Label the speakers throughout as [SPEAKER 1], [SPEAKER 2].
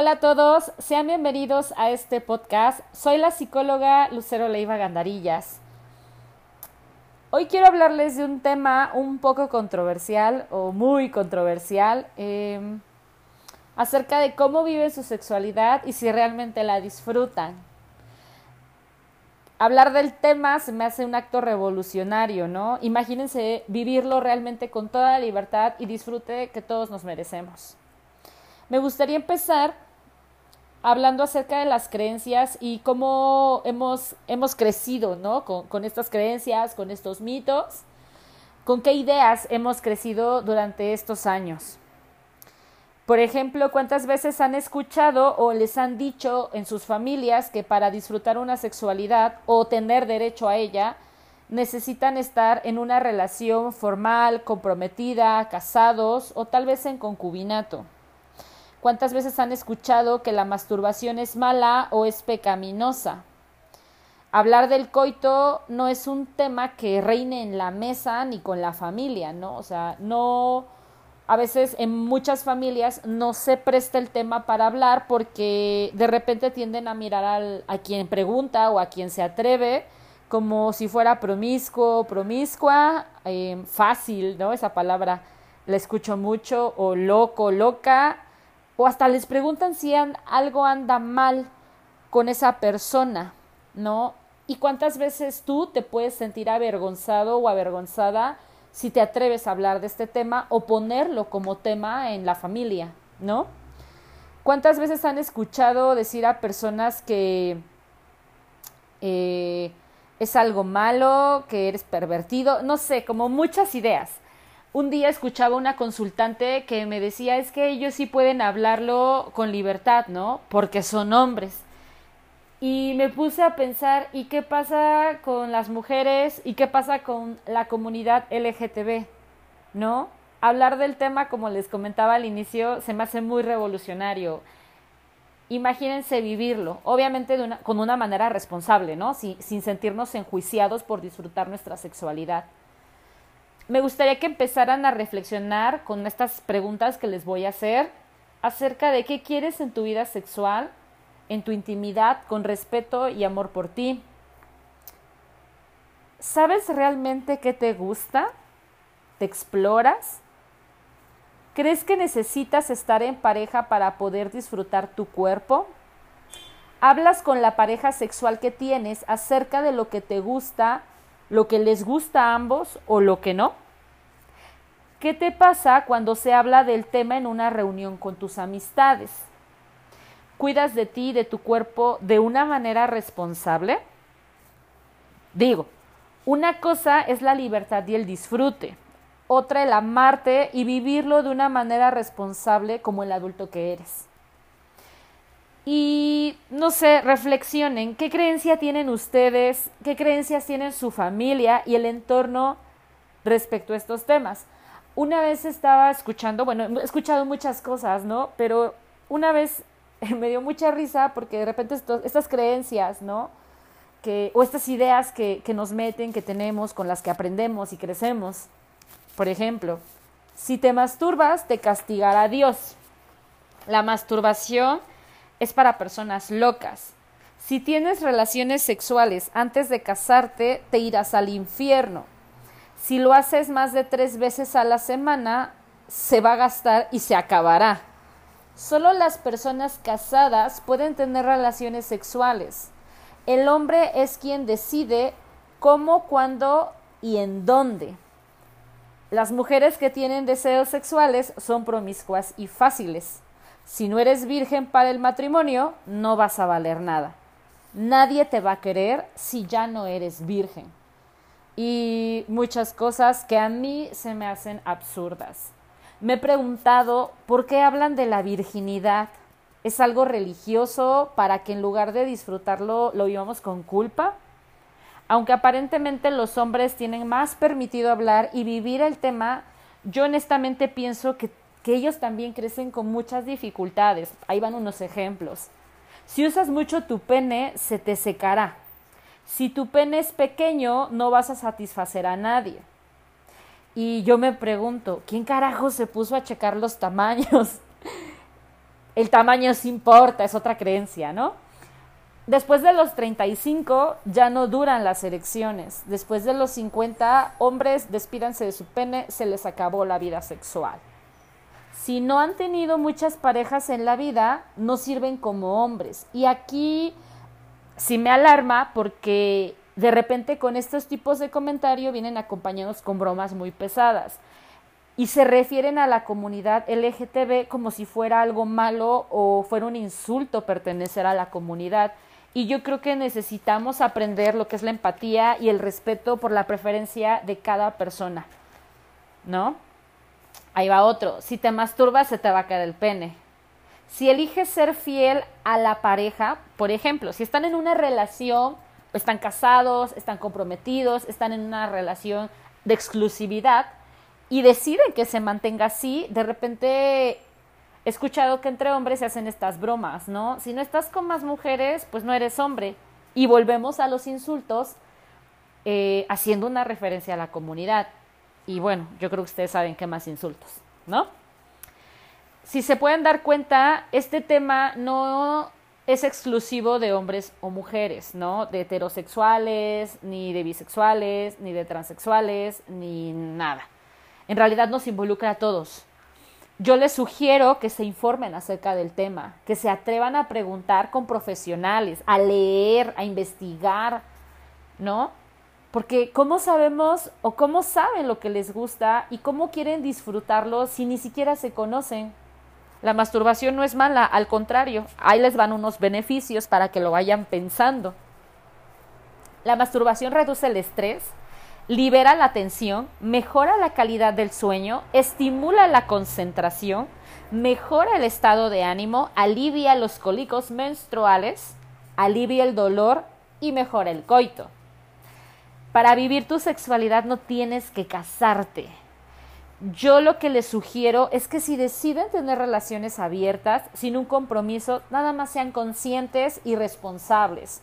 [SPEAKER 1] Hola a todos, sean bienvenidos a este podcast. Soy la psicóloga Lucero Leiva Gandarillas. Hoy quiero hablarles de un tema un poco controversial o muy controversial em, acerca de cómo viven su sexualidad y si realmente la disfrutan. Hablar del tema se me hace un acto revolucionario, ¿no? Imagínense vivirlo realmente con toda la libertad y disfrute que todos nos merecemos. Me gustaría empezar hablando acerca de las creencias y cómo hemos, hemos crecido, ¿no? Con, con estas creencias, con estos mitos, con qué ideas hemos crecido durante estos años. Por ejemplo, ¿cuántas veces han escuchado o les han dicho en sus familias que para disfrutar una sexualidad o tener derecho a ella, necesitan estar en una relación formal, comprometida, casados o tal vez en concubinato? ¿Cuántas veces han escuchado que la masturbación es mala o es pecaminosa? Hablar del coito no es un tema que reine en la mesa ni con la familia, ¿no? O sea, no, a veces en muchas familias no se presta el tema para hablar porque de repente tienden a mirar a quien pregunta o a quien se atreve como si fuera promiscuo, promiscua, eh, fácil, ¿no? Esa palabra la escucho mucho, o loco, loca, o hasta les preguntan si algo anda mal con esa persona, ¿no? Y cuántas veces tú te puedes sentir avergonzado o avergonzada si te atreves a hablar de este tema o ponerlo como tema en la familia, ¿no? ¿Cuántas veces han escuchado decir a personas que eh, es algo malo, que eres pervertido? No sé, como muchas ideas un día escuchaba una consultante que me decía es que ellos sí pueden hablarlo con libertad, ¿no? Porque son hombres. Y me puse a pensar, ¿y qué pasa con las mujeres? ¿Y qué pasa con la comunidad LGTB? ¿No? Hablar del tema, como les comentaba al inicio, se me hace muy revolucionario. Imagínense vivirlo, obviamente de una, con una manera responsable, ¿no? sin sentirnos enjuiciados por disfrutar nuestra sexualidad me gustaría que empezaran a reflexionar con estas preguntas que les voy a hacer acerca de qué quieres en tu vida sexual, en tu intimidad, con respeto y amor por ti. ¿Sabes realmente qué te gusta? ¿Te exploras? ¿Crees que necesitas estar en pareja para poder disfrutar tu cuerpo? ¿Hablas con la pareja sexual que tienes acerca de lo que te gusta lo que les gusta a ambos o lo que no? ¿Qué te pasa cuando se habla del tema en una reunión con tus amistades? ¿Cuidas de ti y de tu cuerpo de una manera responsable? Digo, una cosa es la libertad y el disfrute, otra el amarte y vivirlo de una manera responsable como el adulto que eres. Y no sé, reflexionen, ¿qué creencia tienen ustedes? ¿Qué creencias tienen su familia y el entorno respecto a estos temas? Una vez estaba escuchando, bueno, he escuchado muchas cosas, ¿no? Pero una vez me dio mucha risa porque de repente estas creencias, ¿no? Que, o estas ideas que, que nos meten, que tenemos, con las que aprendemos y crecemos. Por ejemplo, si te masturbas, te castigará Dios. La masturbación es para personas locas. Si tienes relaciones sexuales antes de casarte, te irás al infierno. Si lo haces más de tres veces a la semana, se va a gastar y se acabará. Solo las personas casadas pueden tener relaciones sexuales. El hombre es quien decide cómo, cuándo y en dónde. Las mujeres que tienen deseos sexuales son promiscuas y fáciles. Si no eres virgen para el matrimonio, no vas a valer nada. Nadie te va a querer si ya no eres virgen. Y muchas cosas que a mí se me hacen absurdas. Me he preguntado por qué hablan de la virginidad. ¿Es algo religioso para que en lugar de disfrutarlo lo vivamos con culpa? Aunque aparentemente los hombres tienen más permitido hablar y vivir el tema, yo honestamente pienso que que ellos también crecen con muchas dificultades. Ahí van unos ejemplos. Si usas mucho tu pene, se te secará. Si tu pene es pequeño, no vas a satisfacer a nadie. Y yo me pregunto, ¿quién carajo se puso a checar los tamaños? el tamaño sí importa, es otra creencia, ¿no? Después de los 35 ya no duran las erecciones. Después de los 50, hombres, despídanse de su pene, se les acabó la vida sexual. Si no han tenido muchas parejas en la vida, no sirven como hombres. Y aquí sí me alarma porque de repente con estos tipos de comentario vienen acompañados con bromas muy pesadas y se refieren a la comunidad LGTB como si fuera algo malo o fuera un insulto pertenecer a la comunidad. Y yo creo que necesitamos aprender lo que es la empatía y el respeto por la preferencia de cada persona. ¿No? Ahí va otro. Si te masturbas, se te va a caer el pene. Si eliges ser fiel a la pareja, por ejemplo, si están en una relación, están casados, están comprometidos, están en una relación de exclusividad y deciden que se mantenga así, de repente he escuchado que entre hombres se hacen estas bromas, ¿no? Si no estás con más mujeres, pues no eres hombre. Y volvemos a los insultos eh, haciendo una referencia a la comunidad. Y bueno, yo creo que ustedes saben qué más insultos, ¿no? Si se pueden dar cuenta, este tema no es exclusivo de hombres o mujeres, ¿no? De heterosexuales, ni de bisexuales, ni de transexuales, ni nada. En realidad nos involucra a todos yo les sugiero que se informen acerca del tema, que se atrevan a preguntar con profesionales, a leer, a investigar, ¿no? Porque ¿cómo sabemos o cómo saben lo que les gusta y cómo quieren disfrutarlo si ni siquiera se conocen? La masturbación no es mala, al contrario, ahí les van unos beneficios para que lo vayan pensando. La masturbación reduce el estrés, libera la tensión, mejora la calidad del sueño, estimula la concentración, mejora el estado de ánimo, alivia los cólicos menstruales, alivia el dolor y mejora el coito. Para vivir tu sexualidad no tienes que casarte. Yo lo que les sugiero es que si deciden tener relaciones abiertas, sin un compromiso, nada más sean conscientes y responsables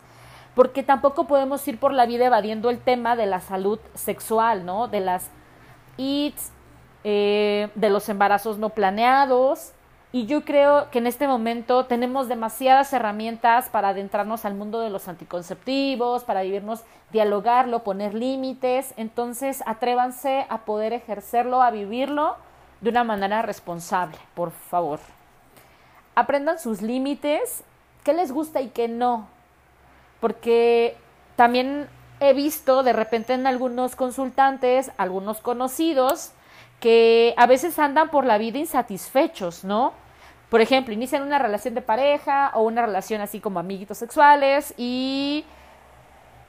[SPEAKER 1] porque tampoco podemos ir por la vida evadiendo el tema de la salud sexual, ¿no? De las ITS, eh, de los embarazos no planeados. Y yo creo que en este momento tenemos demasiadas herramientas para adentrarnos al mundo de los anticonceptivos, para vivirnos, dialogarlo, poner límites. Entonces, atrévanse a poder ejercerlo, a vivirlo de una manera responsable, por favor. Aprendan sus límites, qué les gusta y qué no porque también he visto de repente en algunos consultantes, algunos conocidos, que a veces andan por la vida insatisfechos, ¿no? Por ejemplo, inician una relación de pareja o una relación así como amiguitos sexuales y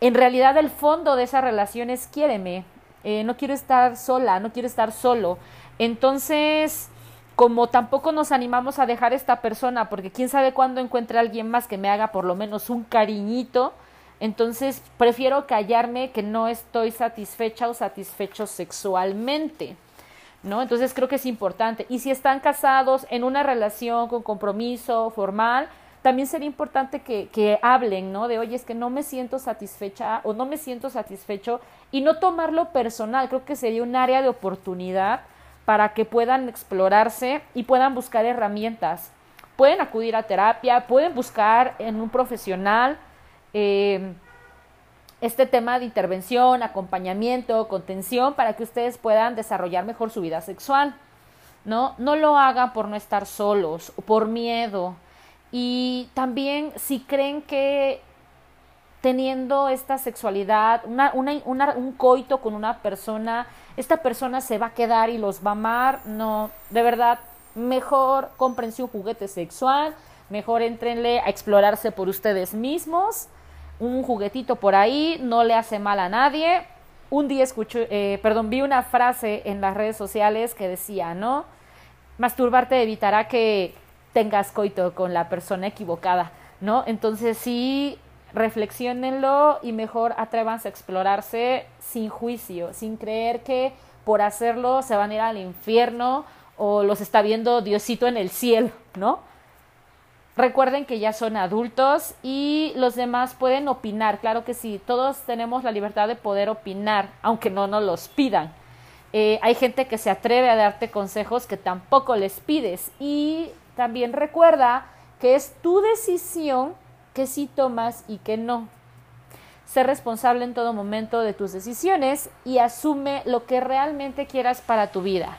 [SPEAKER 1] en realidad el fondo de esa relación es quiéreme, eh, no quiero estar sola, no quiero estar solo. Entonces, como tampoco nos animamos a dejar esta persona, porque quién sabe cuándo encuentre a alguien más que me haga por lo menos un cariñito, entonces prefiero callarme que no estoy satisfecha o satisfecho sexualmente. ¿No? Entonces creo que es importante. Y si están casados en una relación con compromiso formal, también sería importante que, que, hablen, ¿no? De, oye, es que no me siento satisfecha o no me siento satisfecho y no tomarlo personal. Creo que sería un área de oportunidad para que puedan explorarse y puedan buscar herramientas. Pueden acudir a terapia, pueden buscar en un profesional eh, este tema de intervención, acompañamiento, contención, para que ustedes puedan desarrollar mejor su vida sexual. ¿no? No lo hagan por no estar solos o por miedo. Y también si creen que teniendo esta sexualidad, una, una, un coito con una persona, esta persona se va a quedar y los va a amar. No, de verdad, mejor cómprense un juguete sexual, mejor entrenle a explorarse por ustedes mismos. Un juguetito por ahí no le hace mal a nadie. Un día escuché, eh, perdón, vi una frase en las redes sociales que decía, ¿no? Masturbarte evitará que tengas coito con la persona equivocada, ¿no? Entonces sí reflexionenlo y mejor atrévanse a explorarse sin juicio, sin creer que por hacerlo se van a ir al infierno o los está viendo Diosito en el cielo, ¿no? Recuerden que ya son adultos y los demás pueden opinar, claro que sí, todos tenemos la libertad de poder opinar, aunque no nos los pidan. Eh, hay gente que se atreve a darte consejos que tampoco les pides y también recuerda que es tu decisión que sí tomas y que no. Sé responsable en todo momento de tus decisiones y asume lo que realmente quieras para tu vida.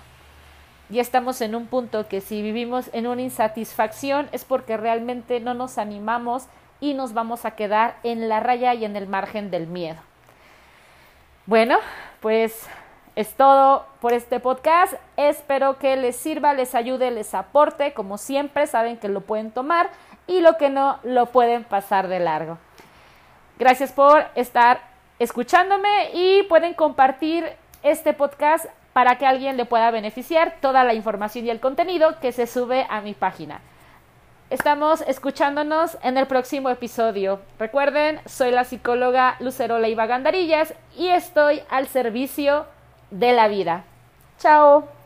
[SPEAKER 1] Ya estamos en un punto que si vivimos en una insatisfacción es porque realmente no nos animamos y nos vamos a quedar en la raya y en el margen del miedo. Bueno, pues es todo por este podcast. Espero que les sirva, les ayude, les aporte. Como siempre, saben que lo pueden tomar y lo que no lo pueden pasar de largo. Gracias por estar escuchándome y pueden compartir este podcast para que alguien le pueda beneficiar toda la información y el contenido que se sube a mi página. Estamos escuchándonos en el próximo episodio. Recuerden, soy la psicóloga Lucerola Iba Gandarillas y estoy al servicio de la vida. Chao.